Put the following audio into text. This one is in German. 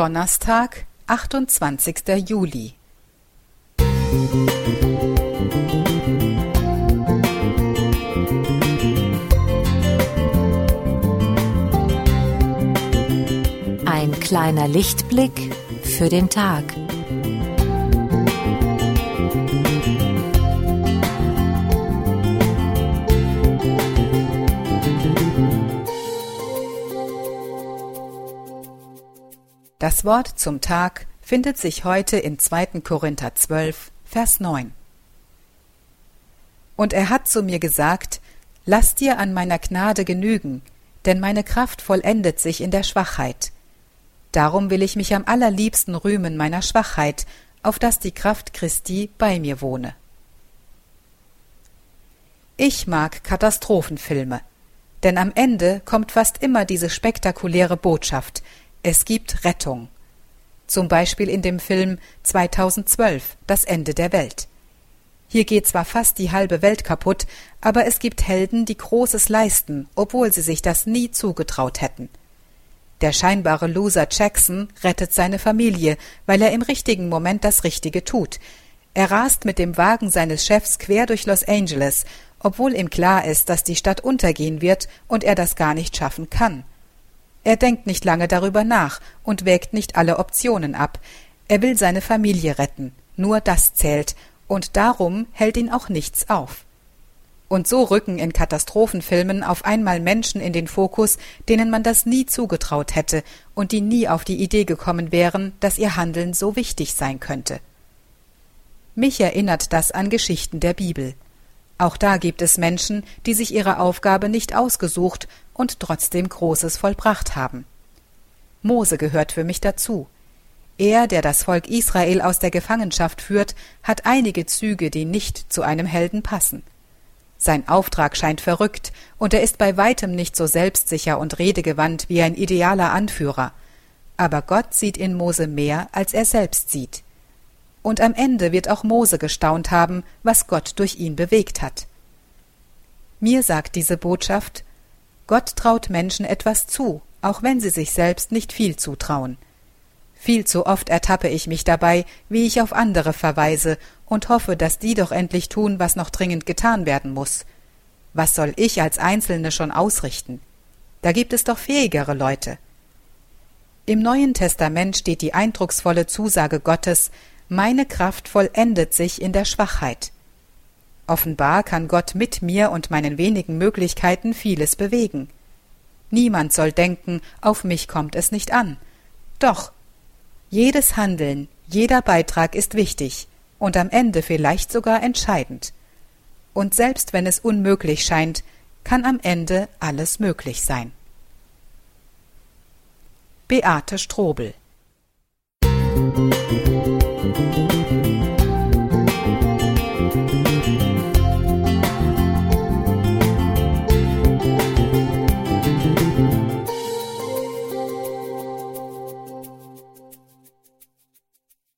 Donnerstag, 28. Juli. Ein kleiner Lichtblick für den Tag. Das Wort zum Tag findet sich heute in 2. Korinther 12, Vers 9. Und er hat zu mir gesagt, Lass dir an meiner Gnade genügen, denn meine Kraft vollendet sich in der Schwachheit. Darum will ich mich am allerliebsten rühmen meiner Schwachheit, auf dass die Kraft Christi bei mir wohne. Ich mag Katastrophenfilme, denn am Ende kommt fast immer diese spektakuläre Botschaft, es gibt Rettung. Zum Beispiel in dem Film 2012 Das Ende der Welt. Hier geht zwar fast die halbe Welt kaputt, aber es gibt Helden, die Großes leisten, obwohl sie sich das nie zugetraut hätten. Der scheinbare Loser Jackson rettet seine Familie, weil er im richtigen Moment das Richtige tut. Er rast mit dem Wagen seines Chefs quer durch Los Angeles, obwohl ihm klar ist, dass die Stadt untergehen wird und er das gar nicht schaffen kann. Er denkt nicht lange darüber nach und wägt nicht alle Optionen ab. Er will seine Familie retten, nur das zählt, und darum hält ihn auch nichts auf. Und so rücken in Katastrophenfilmen auf einmal Menschen in den Fokus, denen man das nie zugetraut hätte und die nie auf die Idee gekommen wären, dass ihr Handeln so wichtig sein könnte. Mich erinnert das an Geschichten der Bibel. Auch da gibt es Menschen, die sich ihre Aufgabe nicht ausgesucht und trotzdem Großes vollbracht haben. Mose gehört für mich dazu. Er, der das Volk Israel aus der Gefangenschaft führt, hat einige Züge, die nicht zu einem Helden passen. Sein Auftrag scheint verrückt, und er ist bei weitem nicht so selbstsicher und redegewandt wie ein idealer Anführer. Aber Gott sieht in Mose mehr, als er selbst sieht und am Ende wird auch Mose gestaunt haben, was Gott durch ihn bewegt hat. Mir sagt diese Botschaft, Gott traut Menschen etwas zu, auch wenn sie sich selbst nicht viel zutrauen. Viel zu oft ertappe ich mich dabei, wie ich auf andere verweise und hoffe, dass die doch endlich tun, was noch dringend getan werden muss. Was soll ich als Einzelne schon ausrichten? Da gibt es doch fähigere Leute. Im Neuen Testament steht die eindrucksvolle Zusage Gottes, meine Kraft vollendet sich in der Schwachheit. Offenbar kann Gott mit mir und meinen wenigen Möglichkeiten vieles bewegen. Niemand soll denken, auf mich kommt es nicht an. Doch, jedes Handeln, jeder Beitrag ist wichtig und am Ende vielleicht sogar entscheidend. Und selbst wenn es unmöglich scheint, kann am Ende alles möglich sein. Beate Strobel